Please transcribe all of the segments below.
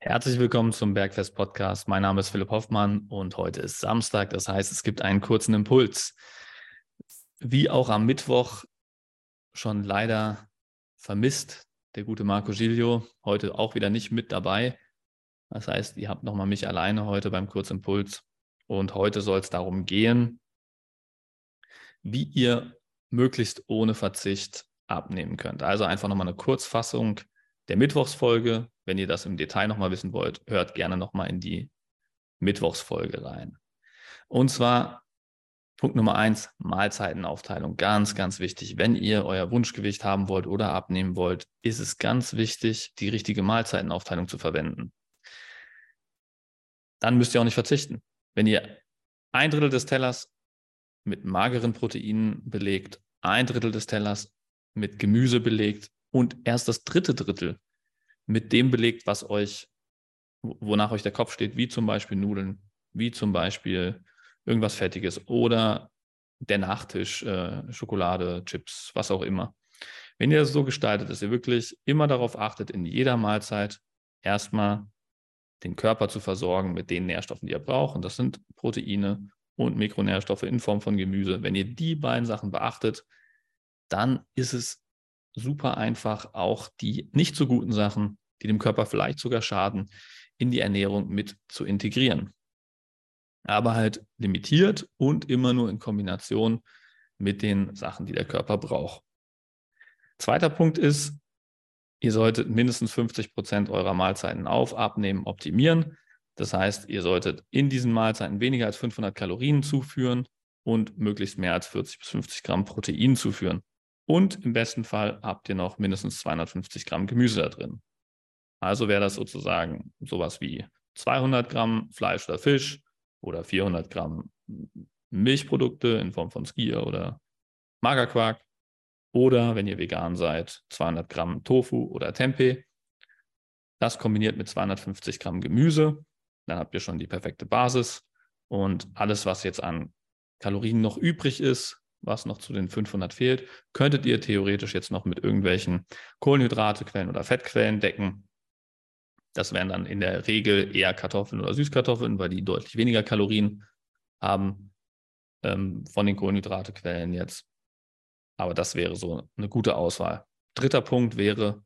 Herzlich willkommen zum Bergfest Podcast. Mein Name ist Philipp Hoffmann und heute ist Samstag. Das heißt, es gibt einen kurzen Impuls. Wie auch am Mittwoch schon leider vermisst, der gute Marco Giglio, heute auch wieder nicht mit dabei. Das heißt, ihr habt nochmal mich alleine heute beim Kurzimpuls. Und heute soll es darum gehen, wie ihr möglichst ohne Verzicht abnehmen könnt. Also einfach nochmal eine Kurzfassung der Mittwochsfolge. Wenn ihr das im Detail nochmal wissen wollt, hört gerne nochmal in die Mittwochsfolge rein. Und zwar Punkt Nummer eins, Mahlzeitenaufteilung. Ganz, ganz wichtig. Wenn ihr euer Wunschgewicht haben wollt oder abnehmen wollt, ist es ganz wichtig, die richtige Mahlzeitenaufteilung zu verwenden. Dann müsst ihr auch nicht verzichten. Wenn ihr ein Drittel des Tellers mit mageren Proteinen belegt, ein Drittel des Tellers mit Gemüse belegt und erst das dritte Drittel mit dem belegt, was euch, wonach euch der Kopf steht, wie zum Beispiel Nudeln, wie zum Beispiel irgendwas Fettiges oder der Nachtisch, äh, Schokolade, Chips, was auch immer. Wenn ihr das so gestaltet, dass ihr wirklich immer darauf achtet, in jeder Mahlzeit erstmal den Körper zu versorgen mit den Nährstoffen, die er braucht, und das sind Proteine und Mikronährstoffe in Form von Gemüse. Wenn ihr die beiden Sachen beachtet, dann ist es super einfach, auch die nicht so guten Sachen, die dem Körper vielleicht sogar schaden, in die Ernährung mit zu integrieren. Aber halt limitiert und immer nur in Kombination mit den Sachen, die der Körper braucht. Zweiter Punkt ist, ihr solltet mindestens 50 Prozent eurer Mahlzeiten auf, abnehmen, optimieren. Das heißt, ihr solltet in diesen Mahlzeiten weniger als 500 Kalorien zuführen und möglichst mehr als 40 bis 50 Gramm Protein zuführen. Und im besten Fall habt ihr noch mindestens 250 Gramm Gemüse da drin. Also wäre das sozusagen sowas wie 200 Gramm Fleisch oder Fisch oder 400 Gramm Milchprodukte in Form von Skier oder Magerquark. Oder wenn ihr vegan seid, 200 Gramm Tofu oder Tempeh. Das kombiniert mit 250 Gramm Gemüse. Dann habt ihr schon die perfekte Basis. Und alles, was jetzt an Kalorien noch übrig ist, was noch zu den 500 fehlt, könntet ihr theoretisch jetzt noch mit irgendwelchen Kohlenhydratequellen oder Fettquellen decken. Das wären dann in der Regel eher Kartoffeln oder Süßkartoffeln, weil die deutlich weniger Kalorien haben ähm, von den Kohlenhydratequellen jetzt. Aber das wäre so eine gute Auswahl. Dritter Punkt wäre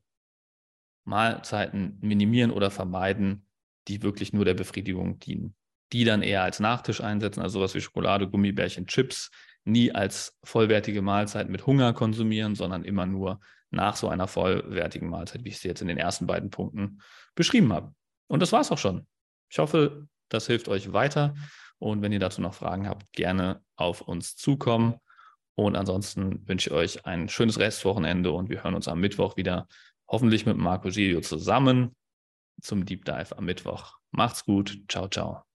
Mahlzeiten minimieren oder vermeiden, die wirklich nur der Befriedigung dienen. Die dann eher als Nachtisch einsetzen, also sowas wie Schokolade, Gummibärchen, Chips, nie als vollwertige Mahlzeit mit Hunger konsumieren, sondern immer nur nach so einer vollwertigen Mahlzeit, wie ich sie jetzt in den ersten beiden Punkten beschrieben habe. Und das war es auch schon. Ich hoffe, das hilft euch weiter. Und wenn ihr dazu noch Fragen habt, gerne auf uns zukommen. Und ansonsten wünsche ich euch ein schönes Restwochenende und wir hören uns am Mittwoch wieder, hoffentlich mit Marco Giglio zusammen zum Deep Dive am Mittwoch. Macht's gut. Ciao, ciao.